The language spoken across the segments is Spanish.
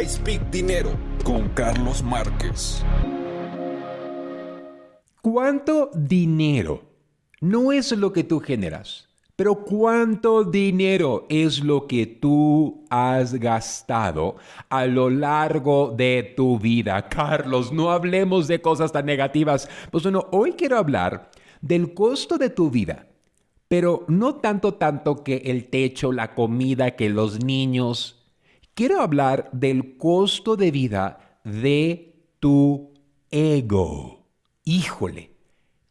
I Speak Dinero con Carlos Márquez. ¿Cuánto dinero no es lo que tú generas? Pero ¿cuánto dinero es lo que tú has gastado a lo largo de tu vida? Carlos, no hablemos de cosas tan negativas. Pues bueno, hoy quiero hablar del costo de tu vida, pero no tanto tanto que el techo, la comida, que los niños, quiero hablar del costo de vida de tu ego. Híjole,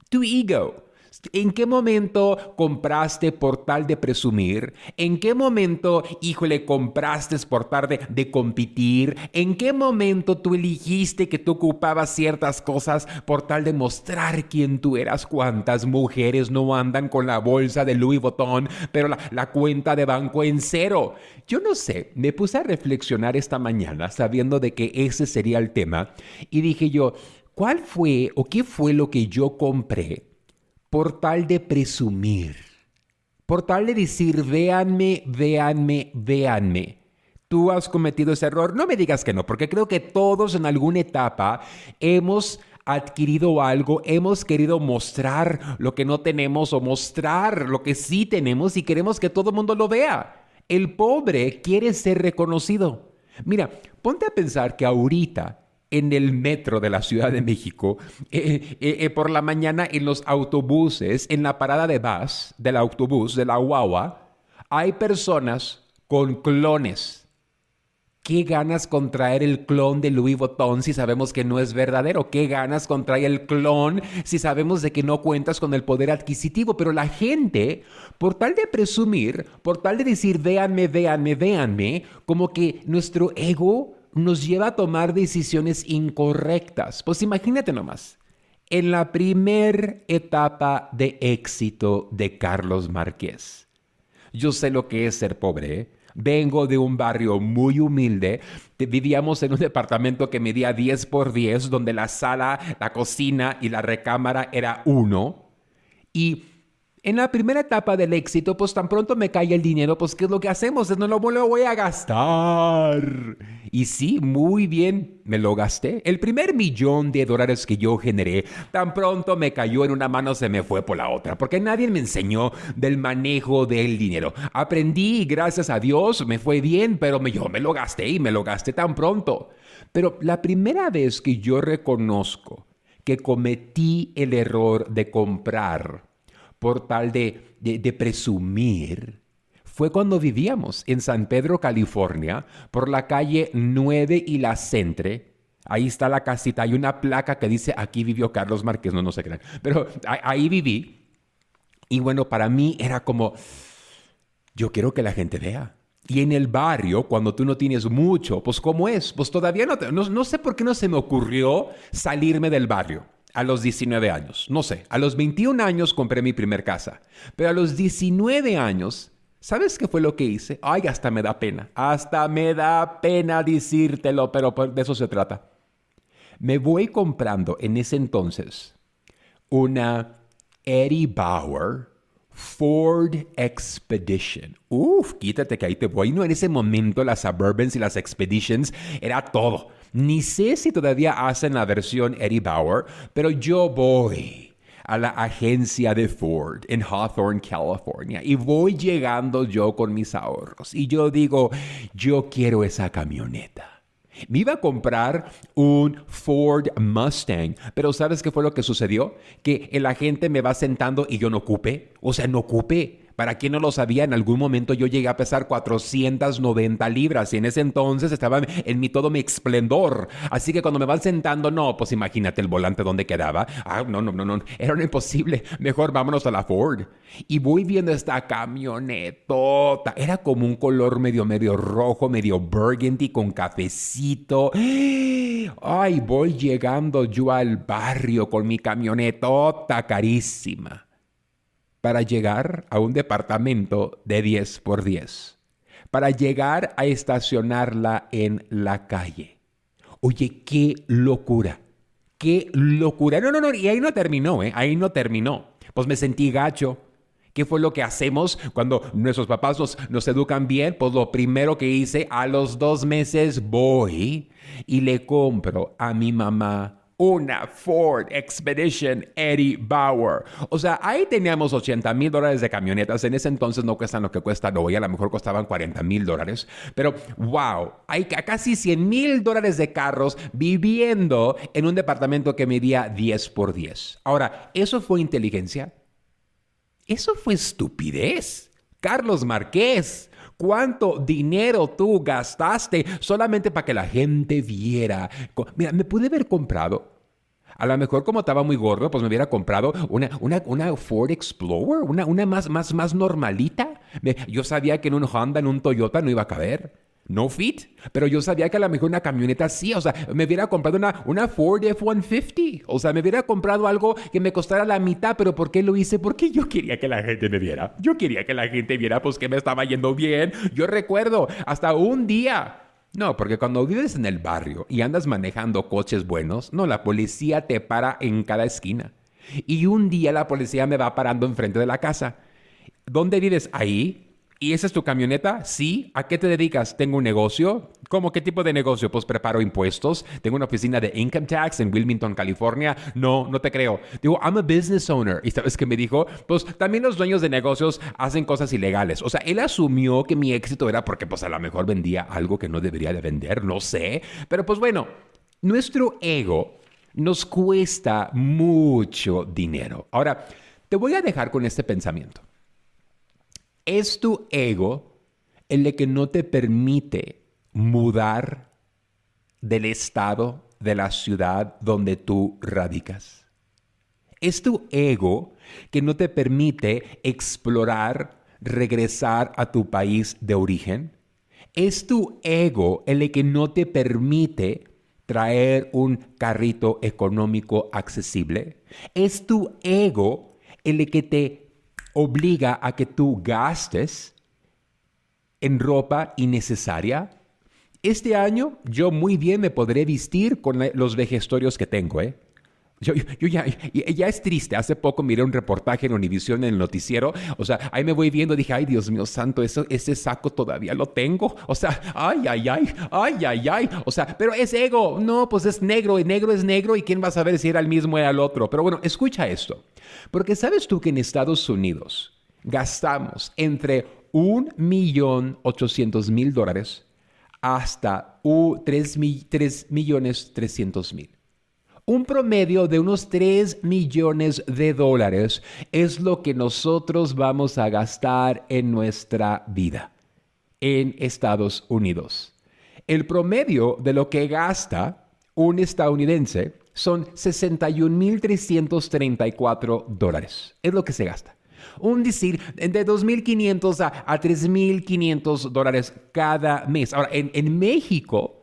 tu ego. ¿En qué momento compraste por tal de presumir? ¿En qué momento, híjole, compraste por tal de, de, competir? ¿En qué momento tú elegiste que tú ocupabas ciertas cosas por tal de mostrar quién tú eras? ¿Cuántas mujeres no andan con la bolsa de Louis Vuitton, pero la, la cuenta de banco en cero? Yo no sé, me puse a reflexionar esta mañana sabiendo de que ese sería el tema y dije yo, ¿cuál fue o qué fue lo que yo compré? Por tal de presumir, por tal de decir, véanme, véanme, véanme. Tú has cometido ese error. No me digas que no, porque creo que todos en alguna etapa hemos adquirido algo, hemos querido mostrar lo que no tenemos o mostrar lo que sí tenemos y queremos que todo el mundo lo vea. El pobre quiere ser reconocido. Mira, ponte a pensar que ahorita en el metro de la Ciudad de México, eh, eh, eh, por la mañana en los autobuses, en la parada de bus, del autobús, de la guagua, hay personas con clones. ¿Qué ganas con traer el clon de Louis Vuitton si sabemos que no es verdadero? ¿Qué ganas con traer el clon si sabemos de que no cuentas con el poder adquisitivo? Pero la gente, por tal de presumir, por tal de decir, véanme, véanme, véanme, como que nuestro ego nos lleva a tomar decisiones incorrectas. Pues imagínate nomás, en la primer etapa de éxito de Carlos Márquez. Yo sé lo que es ser pobre. ¿eh? Vengo de un barrio muy humilde. Vivíamos en un departamento que medía 10 por 10, donde la sala, la cocina y la recámara era uno. Y en la primera etapa del éxito, pues tan pronto me cae el dinero, pues ¿qué es lo que hacemos? No lo, voy a gastar. Y sí, muy bien, me lo gasté. El primer millón de dólares que yo generé, tan pronto me cayó en una mano, se me fue por la otra, porque nadie me enseñó del manejo del dinero. Aprendí gracias a Dios me fue bien, pero yo me lo gasté y me lo gasté tan pronto. Pero la primera vez que yo reconozco que cometí el error de comprar por tal de, de, presumir, fue cuando vivíamos en San Pedro, California, por la calle 9 y la Centre. Ahí está la casita, hay una placa que dice aquí vivió Carlos Márquez, no, no se crean, pero ahí viví. Y bueno, para mí era como, yo quiero que la gente vea. Y en el barrio, cuando tú no tienes mucho, pues ¿cómo es? Pues todavía no, no, no sé por qué no se me ocurrió salirme del barrio a los 19 años. No sé, a los 21 años compré mi primer casa, pero a los 19 años, ¿sabes qué fue lo que hice? Ay, hasta me da pena, hasta me da pena decírtelo, pero de eso se trata. Me voy comprando en ese entonces una Eddie Bauer Ford Expedition. Uf, quítate que ahí te voy. No, en ese momento las Suburbans y las Expeditions era todo. Ni sé si todavía hacen la versión Eddie Bauer, pero yo voy a la agencia de Ford en Hawthorne, California, y voy llegando yo con mis ahorros. Y yo digo, yo quiero esa camioneta. Me iba a comprar un Ford Mustang, pero ¿sabes qué fue lo que sucedió? Que el agente me va sentando y yo no ocupe, o sea, no ocupe. Para quien no lo sabía, en algún momento yo llegué a pesar 490 libras y en ese entonces estaba en mi todo mi esplendor. Así que cuando me van sentando, no, pues imagínate el volante donde quedaba. Ah, no, no, no, no, era imposible. Mejor vámonos a la Ford. Y voy viendo esta camionetota. Era como un color medio, medio rojo, medio burgundy con cafecito. Ay, voy llegando yo al barrio con mi camionetota carísima para llegar a un departamento de 10 por 10, para llegar a estacionarla en la calle. Oye, qué locura, qué locura. No, no, no, y ahí no terminó, ¿eh? Ahí no terminó. Pues me sentí gacho. ¿Qué fue lo que hacemos cuando nuestros papás nos, nos educan bien? Pues lo primero que hice, a los dos meses voy y le compro a mi mamá una Ford Expedition Eddie Bauer. O sea, ahí teníamos 80 mil dólares de camionetas. En ese entonces no cuestan lo que cuestan hoy, a lo mejor costaban 40 mil dólares. Pero wow, hay casi 100 mil dólares de carros viviendo en un departamento que medía 10 por 10. Ahora, ¿eso fue inteligencia? Eso fue estupidez. Carlos Marqués. ¿Cuánto dinero tú gastaste solamente para que la gente viera? Mira, me pude haber comprado. A lo mejor como estaba muy gordo, pues me hubiera comprado una, una, una Ford Explorer, una, una más, más, más normalita. Yo sabía que en un Honda, en un Toyota no iba a caber no fit, pero yo sabía que a lo mejor una camioneta sí, o sea, me hubiera comprado una, una Ford F-150, o sea, me hubiera comprado algo que me costara la mitad, pero ¿por qué lo hice? Porque yo quería que la gente me viera, yo quería que la gente viera pues que me estaba yendo bien, yo recuerdo hasta un día. No, porque cuando vives en el barrio y andas manejando coches buenos, no, la policía te para en cada esquina. Y un día la policía me va parando enfrente de la casa. ¿Dónde vives? Ahí. ¿Y esa es tu camioneta? Sí. ¿A qué te dedicas? Tengo un negocio. ¿Cómo qué tipo de negocio? Pues preparo impuestos. Tengo una oficina de income tax en Wilmington, California. No, no te creo. Digo, I'm a business owner. ¿Y sabes qué me dijo? Pues también los dueños de negocios hacen cosas ilegales. O sea, él asumió que mi éxito era porque pues a lo mejor vendía algo que no debería de vender. No sé. Pero pues bueno, nuestro ego nos cuesta mucho dinero. Ahora, te voy a dejar con este pensamiento. Es tu ego el que no te permite mudar del estado, de la ciudad donde tú radicas. Es tu ego que no te permite explorar, regresar a tu país de origen. Es tu ego el que no te permite traer un carrito económico accesible. Es tu ego el que te obliga a que tú gastes en ropa innecesaria. Este año yo muy bien me podré vestir con los vejestorios que tengo, ¿eh? Yo, ya, ya, es triste. Hace poco miré un reportaje en Univision en el noticiero. O sea, ahí me voy viendo. Dije, ay, Dios mío santo, eso, ese saco todavía lo tengo. O sea, ay, ay, ay, ay, ay, ay. O sea, pero es ego. No, pues es negro. Y negro es negro. ¿Y quién va a saber si era el mismo o el otro? Pero bueno, escucha esto. Porque sabes tú que en Estados Unidos gastamos entre un millón ochocientos mil dólares hasta tres millones trescientos mil. Un promedio de unos 3 millones de dólares es lo que nosotros vamos a gastar en nuestra vida en Estados Unidos. El promedio de lo que gasta un estadounidense son 61.334 dólares. Es lo que se gasta. Un decir de 2.500 a, a 3.500 dólares cada mes. Ahora, en, en México,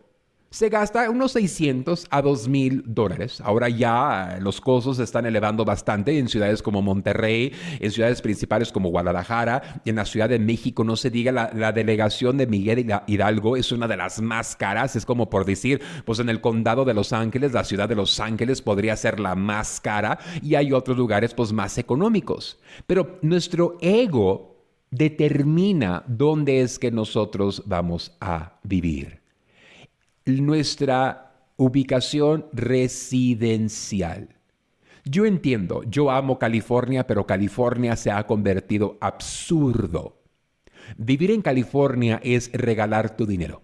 se gasta unos 600 a 2.000 dólares. Ahora ya los costos se están elevando bastante en ciudades como Monterrey, en ciudades principales como Guadalajara, y en la Ciudad de México, no se diga, la, delegación de Miguel Hidalgo es una de las más caras, es como por decir, pues en el condado de Los Ángeles, la ciudad de Los Ángeles podría ser la más cara y hay otros lugares pues más económicos. Pero nuestro ego determina dónde es que nosotros vamos a vivir nuestra ubicación residencial. Yo entiendo, yo amo California, pero California se ha convertido absurdo. Vivir en California es regalar tu dinero.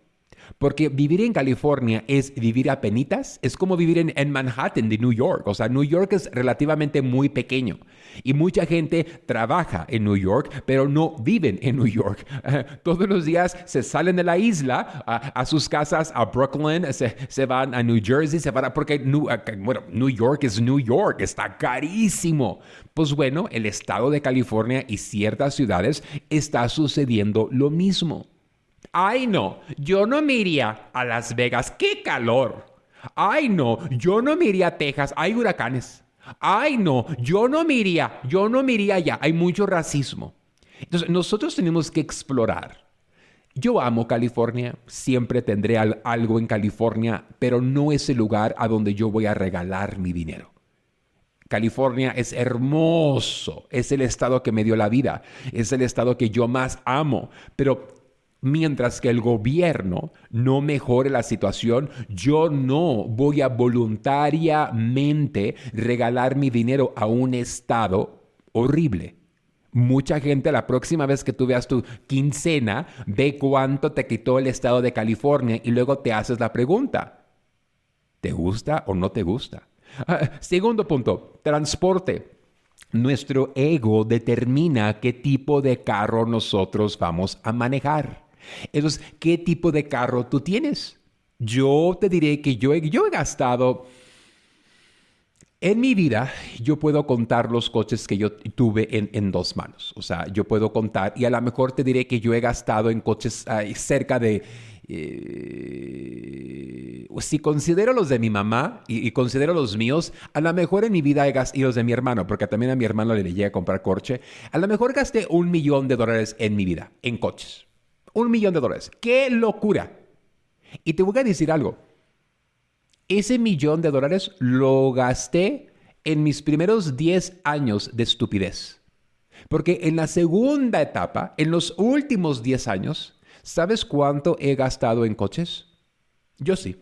Porque vivir en California es vivir a penitas, es como vivir en, Manhattan de New York. O sea, New York es relativamente muy pequeño y mucha gente trabaja en New York, pero no viven en New York. todos los días se salen de la isla a, sus casas a Brooklyn, se, van a New Jersey, se van a, porque New, bueno, New York es New York, está carísimo. Pues bueno, el estado de California y ciertas ciudades está sucediendo lo mismo. Ay, no, yo no me a Las Vegas, qué calor. Ay, no, yo no me a Texas, hay huracanes. Ay, no, yo no me yo no me iría allá, hay mucho racismo. Entonces, nosotros tenemos que explorar. Yo amo California, siempre tendré algo en California, pero no es el lugar a donde yo voy a regalar mi dinero. California es hermoso, es el estado que me dio la vida, es el estado que yo más amo, pero mientras que el gobierno no mejore la situación, yo no voy a voluntariamente regalar mi dinero a un estado horrible. Mucha gente la próxima vez que tú veas tu quincena ve cuánto te quitó el estado de California y luego te haces la pregunta, ¿te gusta o no te gusta? Ah, segundo punto, transporte. Nuestro ego determina qué tipo de carro nosotros vamos a manejar. Entonces, ¿qué tipo de carro tú tienes? Yo te diré que yo he, gastado... En mi vida, yo puedo contar los coches que yo tuve en, dos manos. O sea, yo puedo contar, y a lo mejor te diré que yo he gastado en coches cerca de eh, si considero los de mi mamá y, considero los míos, a lo mejor en mi vida he gastado, y los de mi hermano, porque también a mi hermano le llegué a comprar coche, a lo mejor gasté un millón de dólares en mi vida, en coches. Un millón de dólares. ¡Qué locura! Y te voy a decir algo. Ese millón de dólares lo gasté en mis primeros 10 años de estupidez. Porque en la segunda etapa, en los últimos 10 años, ¿sabes cuánto he gastado en coches? Yo sí,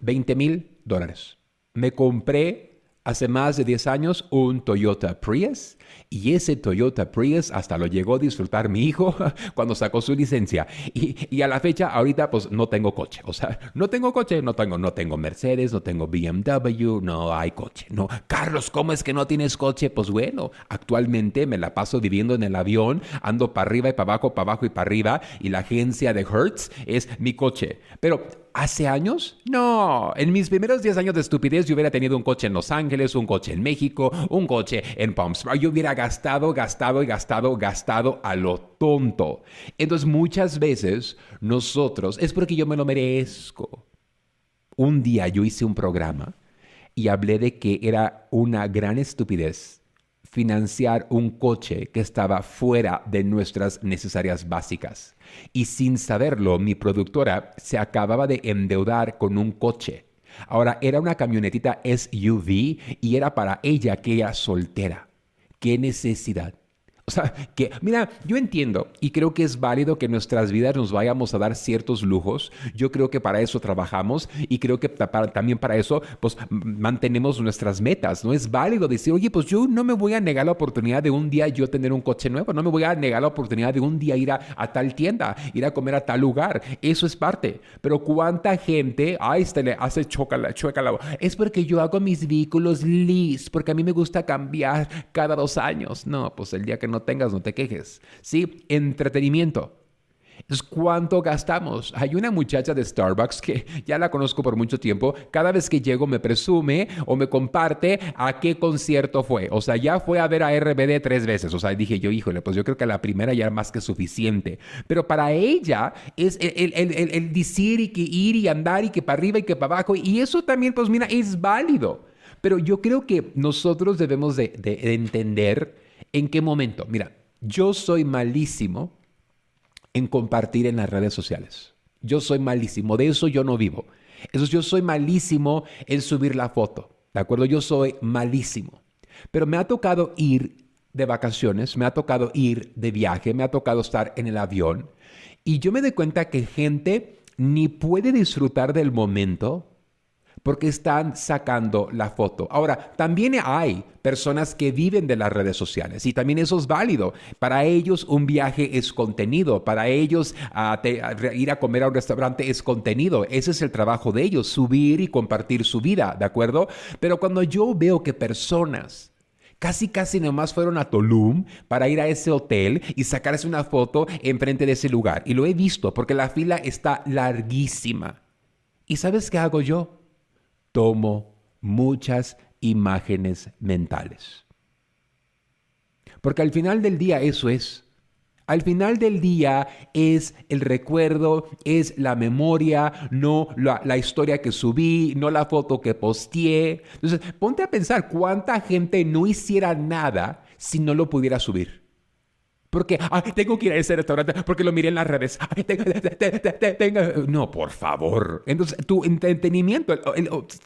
20 mil dólares. Me compré hace más de 10 años un Toyota Prius y ese Toyota Prius hasta lo llegó a disfrutar mi hijo cuando sacó su licencia. Y, a la fecha, ahorita pues no tengo coche. O sea, no tengo coche, no tengo, no tengo Mercedes, no tengo BMW, no hay coche. No, Carlos, ¿cómo es que no tienes coche? Pues bueno, actualmente me la paso viviendo en el avión, ando para arriba y para abajo, para abajo y para arriba y la agencia de Hertz es mi coche. Pero ¿Hace años? No, en mis primeros 10 años de estupidez yo hubiera tenido un coche en Los Ángeles, un coche en México, un coche en Palm Springs. Yo hubiera gastado, gastado y gastado, gastado a lo tonto. Entonces muchas veces nosotros, es porque yo me lo merezco. Un día yo hice un programa y hablé de que era una gran estupidez financiar un coche que estaba fuera de nuestras necesarias básicas. Y sin saberlo, mi productora se acababa de endeudar con un coche. Ahora era una camionetita SUV y era para ella que era soltera. ¿Qué necesidad? O sea, que, mira, yo entiendo y creo que es válido que en nuestras vidas nos vayamos a dar ciertos lujos. Yo creo que para eso trabajamos y creo que también para eso, pues, mantenemos nuestras metas. No es válido decir, oye, pues yo no me voy a negar la oportunidad de un día yo tener un coche nuevo, no me voy a negar la oportunidad de un día ir a, tal tienda, ir a comer a tal lugar. Eso es parte. Pero cuánta gente, ay, este le hace choca la, chueca la... Es porque yo hago mis vehículos lis, porque a mí me gusta cambiar cada dos años. No, pues el día que no tengas, no te quejes. Sí, entretenimiento. Entonces, ¿cuánto gastamos? Hay una muchacha de Starbucks que ya la conozco por mucho tiempo. Cada vez que llego me presume o me comparte a qué concierto fue. O sea, ya fue a ver a RBD tres veces. O sea, dije yo, híjole, pues yo creo que la primera ya era más que suficiente. Pero para ella es el, el, decir y que ir y andar y que para arriba y que para abajo. Y eso también, pues mira, es válido. Pero yo creo que nosotros debemos de entender ¿En qué momento? Mira, yo soy malísimo en compartir en las redes sociales. Yo soy malísimo, de eso yo no vivo. Eso yo soy malísimo en subir la foto, ¿de acuerdo? Yo soy malísimo. Pero me ha tocado ir de vacaciones, me ha tocado ir de viaje, me ha tocado estar en el avión y yo me doy cuenta que gente ni puede disfrutar del momento porque están sacando la foto. Ahora, también hay personas que viven de las redes sociales y también eso es válido. Para ellos un viaje es contenido, para ellos ah, ir a comer a un restaurante es contenido. Ese es el trabajo de ellos, subir y compartir su vida, ¿de acuerdo? Pero cuando yo veo que personas casi casi nomás fueron a Tulum para ir a ese hotel y sacarse una foto enfrente de ese lugar. Y lo he visto porque la fila está larguísima. ¿Y sabes qué hago yo? Tomo muchas imágenes mentales. Porque al final del día eso es. Al final del día es el recuerdo, es la memoria, no la, historia que subí, no la foto que posteé. Entonces, ponte a pensar cuánta gente no hiciera nada si no lo pudiera subir. Porque tengo que ir a ese restaurante porque lo miré en las redes. no, por favor. Entonces, tu entretenimiento,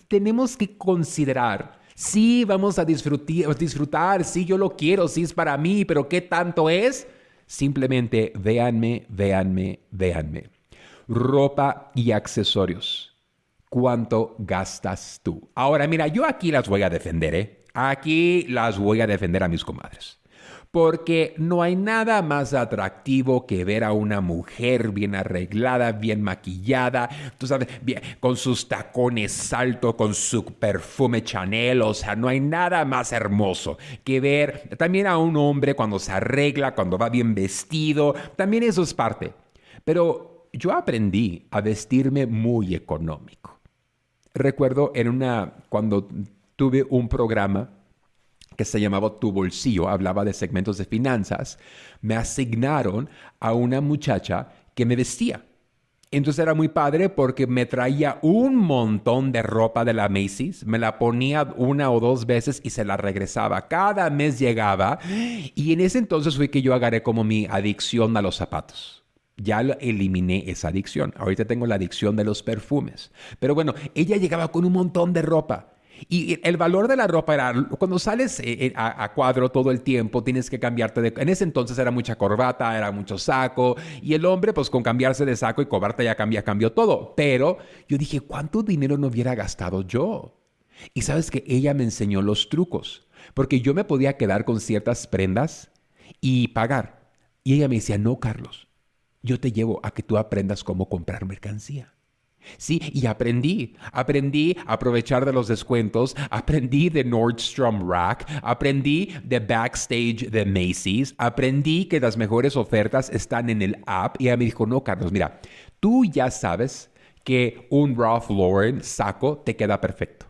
tenemos que considerar Sí, vamos a disfrutar, disfrutar, sí, yo lo quiero, sí es para mí, pero ¿qué tanto es? Simplemente véanme, véanme, véanme. Ropa y accesorios. ¿Cuánto gastas tú? Ahora, mira, yo aquí las voy a defender, ¿eh? Aquí las voy a defender a mis comadres porque no hay nada más atractivo que ver a una mujer bien arreglada, bien maquillada, tú sabes, bien, con sus tacones altos, con su perfume Chanel, o sea, no hay nada más hermoso que ver también a un hombre cuando se arregla, cuando va bien vestido, también eso es parte. Pero yo aprendí a vestirme muy económico. Recuerdo en una, cuando tuve un programa que se llamaba Tu Bolsillo, hablaba de segmentos de finanzas, me asignaron a una muchacha que me vestía. Entonces era muy padre porque me traía un montón de ropa de la Macy's, me la ponía una o dos veces y se la regresaba. Cada mes llegaba y en ese entonces fue que yo agarré como mi adicción a los zapatos. Ya eliminé esa adicción. Ahorita tengo la adicción de los perfumes. Pero bueno, ella llegaba con un montón de ropa. Y el valor de la ropa era, cuando sales eh, eh, a, cuadro todo el tiempo, tienes que cambiarte de... En ese entonces era mucha corbata, era mucho saco, y el hombre pues con cambiarse de saco y corbata ya cambia, cambió todo. Pero yo dije, ¿cuánto dinero no hubiera gastado yo? Y sabes que ella me enseñó los trucos, porque yo me podía quedar con ciertas prendas y pagar. Y ella me decía, no, Carlos, yo te llevo a que tú aprendas cómo comprar mercancía. Sí, y aprendí. Aprendí a aprovechar de los descuentos, aprendí de Nordstrom Rack, aprendí de Backstage de Macy's, aprendí que las mejores ofertas están en el app. Y ella me dijo, no, Carlos, mira, tú ya sabes que un Ralph Lauren saco te queda perfecto.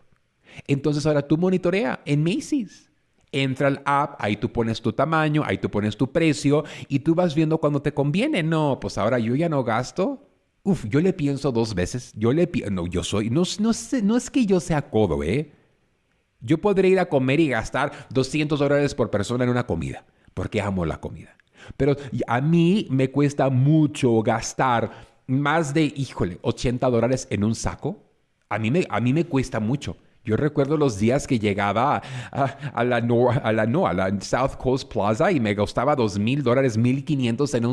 Entonces ahora tú monitorea en Macy's. Entra al app, ahí tú pones tu tamaño, ahí tú pones tu precio y tú vas viendo cuando te conviene. No, pues ahora yo ya no gasto Uf, yo le pienso dos veces. Yo le no, yo soy, no, no, sé, no es que yo sea codo, ¿eh? Yo podría ir a comer y gastar 200 dólares por persona en una comida, porque amo la comida. Pero a mí me cuesta mucho gastar más de, híjole, 80 dólares en un saco. A mí me, a mí me cuesta mucho. Yo recuerdo los días que llegaba a, la, a, la, no, a la South Coast Plaza y me gastaba dos mil dólares, mil quinientos en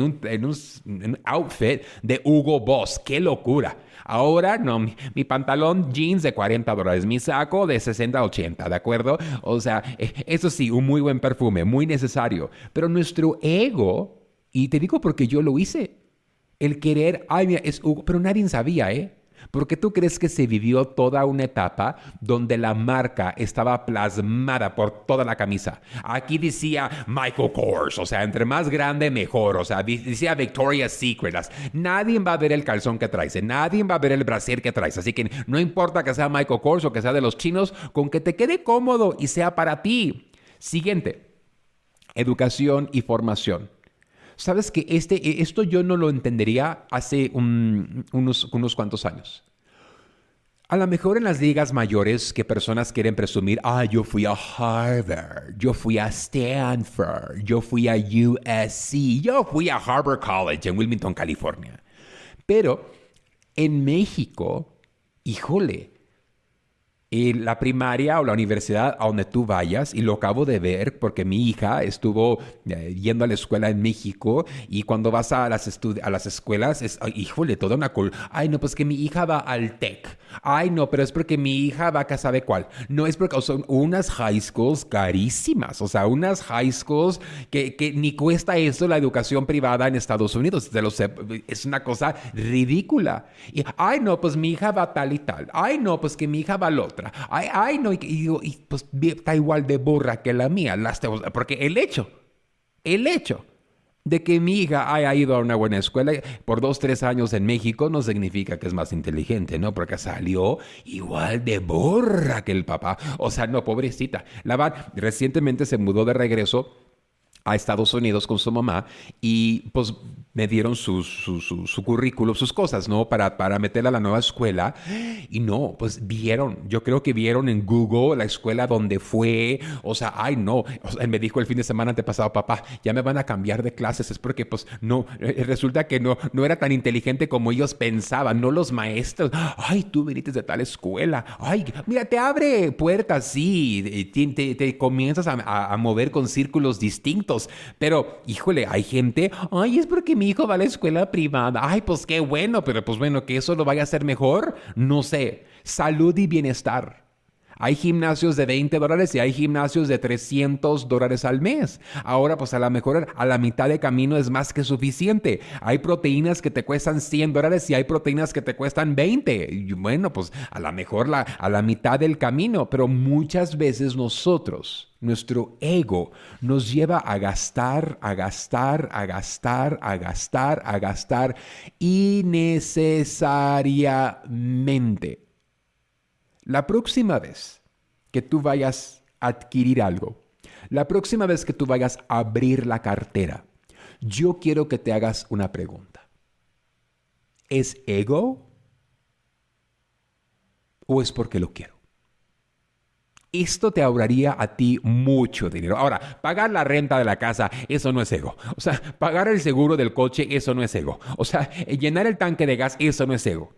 un, outfit de Hugo Boss. ¡Qué locura! Ahora, no, mi, pantalón jeans de 40 dólares, mi saco de 60 a 80, ¿de acuerdo? O sea, e, eso sí, un muy buen perfume, muy necesario. Pero nuestro ego, y te digo porque yo lo hice, el querer, ay, mira, es Hugo, pero nadie sabía, ¿eh? Porque tú crees que se vivió toda una etapa donde la marca estaba plasmada por toda la camisa. Aquí decía Michael Kors, o sea, entre más grande mejor, o sea, decía Victoria's Secret. Nadie va a ver el calzón que traes, nadie va a ver el brasier que traes, así que no importa que sea Michael Kors o que sea de los chinos, con que te quede cómodo y sea para ti. Siguiente, educación y formación. Sabes que este, e, esto yo no lo entendería hace unos, unos cuantos años. A lo mejor en las ligas mayores que personas quieren presumir, ah, yo fui a Harvard, yo fui a Stanford, yo fui a USC, yo fui a Harvard College en Wilmington, California. Pero en México, híjole, en la primaria o la universidad a donde tú vayas, y lo acabo de ver porque mi hija estuvo eh, yendo a la escuela en México y cuando vas a las, a las escuelas es, híjole, toda una... Ay, no, pues que mi hija va al TEC. Ay, no, pero es porque mi hija va a sabe cuál. No, es porque son unas high schools carísimas, o sea, unas high schools que, que ni cuesta eso la educación privada en Estados Unidos. lo sé, es una cosa ridícula. Y, ay, no, pues mi hija va tal y tal. Ay, no, pues que mi hija va al otro. Ay, ay, no, y, y, pues está igual de burra que la mía, porque el hecho, el hecho de que mi hija haya ido a una buena escuela por dos, tres años en México no significa que es más inteligente, ¿no? Porque salió igual de burra que el papá. O sea, no, pobrecita. La van, recientemente se mudó de regreso a Estados Unidos con su mamá y pues me dieron su, su, su, currículum, sus cosas, ¿no? Para, para meterla a la nueva escuela. Y no, pues vieron, yo creo que vieron en Google la escuela donde fue. O sea, ay, no. O sea, me dijo el fin de semana antepasado, papá, ya me van a cambiar de clases. Es porque, pues, no, eh, resulta que no, no era tan inteligente como ellos pensaban, no los maestros. Ay, tú viniste de tal escuela. Ay, mira, te abre puertas, sí. Te, te, comienzas a, a mover con círculos distintos. Pero, híjole, hay gente, ay, es porque mi hijo va a la escuela privada. Ay, pues qué bueno, pero pues bueno, que eso lo vaya a hacer mejor, no sé. Salud y bienestar. Hay gimnasios de 20 dólares y hay gimnasios de 300 dólares al mes. Ahora, pues a lo mejor a la mitad de camino es más que suficiente. Hay proteínas que te cuestan 100 dólares y hay proteínas que te cuestan 20. Y bueno, pues a lo mejor la, a la mitad del camino, pero muchas veces nosotros, nuestro ego nos lleva a gastar, a gastar, a gastar, a gastar, a gastar innecesariamente. La próxima vez que tú vayas a adquirir algo, la próxima vez que tú vayas a abrir la cartera, yo quiero que te hagas una pregunta. ¿Es ego o es porque lo quiero? Esto te ahorraría a ti mucho dinero. Ahora, pagar la renta de la casa, eso no es ego. O sea, pagar el seguro del coche, eso no es ego. O sea, llenar el tanque de gas, eso no es ego.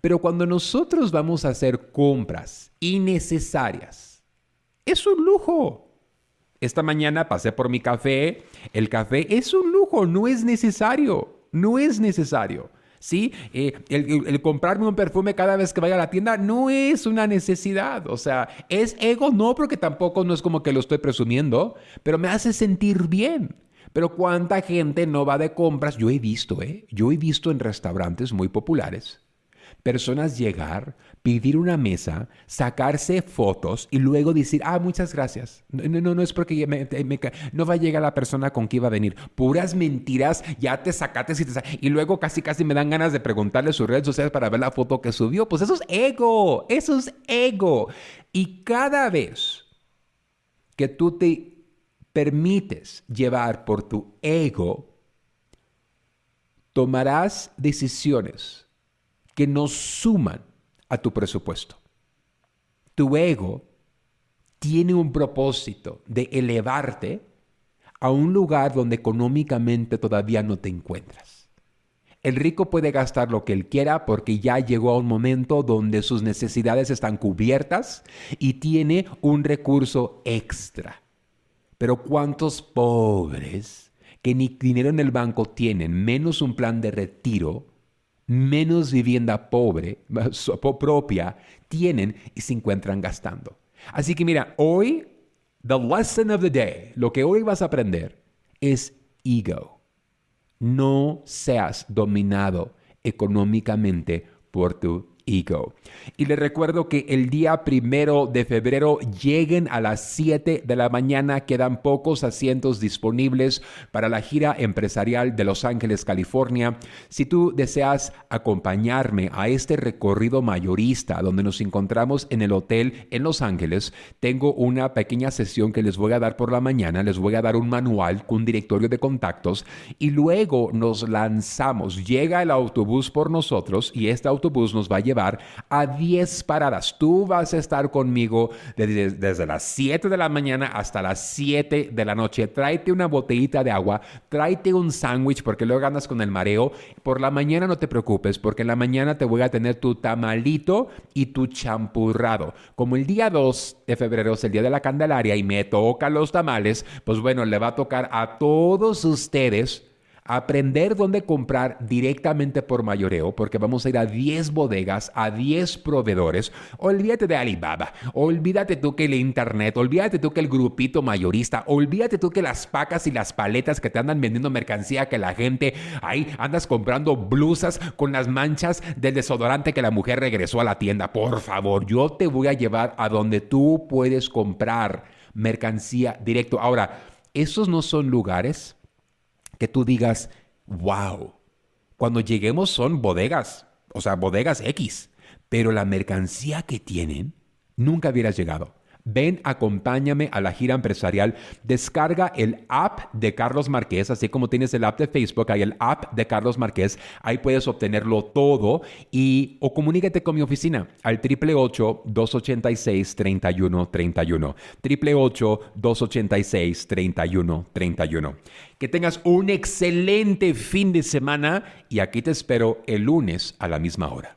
Pero cuando nosotros vamos a hacer compras innecesarias, es un lujo. Esta mañana pasé por mi café. El café es un lujo, no es necesario. No es necesario. ¿Sí? Eh, el, comprarme un perfume cada vez que vaya a la tienda no es una necesidad. O sea, es ego, no, porque tampoco no es como que lo estoy presumiendo, pero me hace sentir bien. Pero cuánta gente no va de compras, yo he visto, ¿eh? Yo he visto en restaurantes muy populares personas llegar, pedir una mesa, sacarse fotos y luego decir, ah, muchas gracias. No, no, no es porque no va a llegar la persona con que iba a venir. Puras mentiras, ya te sacaste y, y luego casi casi me dan ganas de preguntarle sus redes sociales para ver la foto que subió. Pues eso es ego, eso es ego. Y cada vez que tú te permites llevar por tu ego, tomarás decisiones que no suman a tu presupuesto. Tu ego tiene un propósito de elevarte a un lugar donde económicamente todavía no te encuentras. El rico puede gastar lo que él quiera porque ya llegó a un momento donde sus necesidades están cubiertas y tiene un recurso extra. Pero ¿cuántos pobres que ni dinero en el banco tienen, menos un plan de retiro, menos vivienda pobre, propia, tienen y se encuentran gastando. Así que mira, hoy, the lesson of the day, lo que hoy vas a aprender es ego. No seas dominado económicamente por tu Ego. Y les recuerdo que el día primero de febrero lleguen a las 7 de la mañana. Quedan pocos asientos disponibles para la gira empresarial de Los Ángeles, California. Si tú deseas acompañarme a este recorrido mayorista donde nos encontramos en el hotel en Los Ángeles, tengo una pequeña sesión que les voy a dar por la mañana. Les voy a dar un manual con un directorio de contactos y luego nos lanzamos. Llega el autobús por nosotros y este autobús nos va a llevar a 10 paradas. Tú vas a estar conmigo desde, desde las 7 de la mañana hasta las 7 de la noche. Tráete una botellita de agua, tráete un sándwich porque luego andas con el mareo. Por la mañana no te preocupes porque en la mañana te voy a tener tu tamalito y tu champurrado. Como el día 2 de febrero es el día de la Candelaria y me toca los tamales, pues bueno, le va a tocar a todos ustedes aprender dónde comprar directamente por mayoreo, porque vamos a ir a 10 bodegas, a 10 proveedores. Olvídate de Alibaba, olvídate tú que el internet, olvídate tú que el grupito mayorista, olvídate tú que las pacas y las paletas que te andan vendiendo mercancía, que la gente ahí andas comprando blusas con las manchas del desodorante que la mujer regresó a la tienda. Por favor, yo te voy a llevar a donde tú puedes comprar mercancía directo. Ahora, esos no son lugares que tú digas, wow, cuando lleguemos son bodegas, o sea, bodegas X, pero la mercancía que tienen, nunca hubieras llegado. Ven, acompáñame a la gira empresarial. Descarga el app de Carlos Marqués, así como tienes el app de Facebook, hay el app de Carlos Marqués. Ahí puedes obtenerlo todo y o comunícate con mi oficina al 888-286-3131. 888-286-3131. Que tengas un excelente fin de semana y aquí te espero el lunes a la misma hora.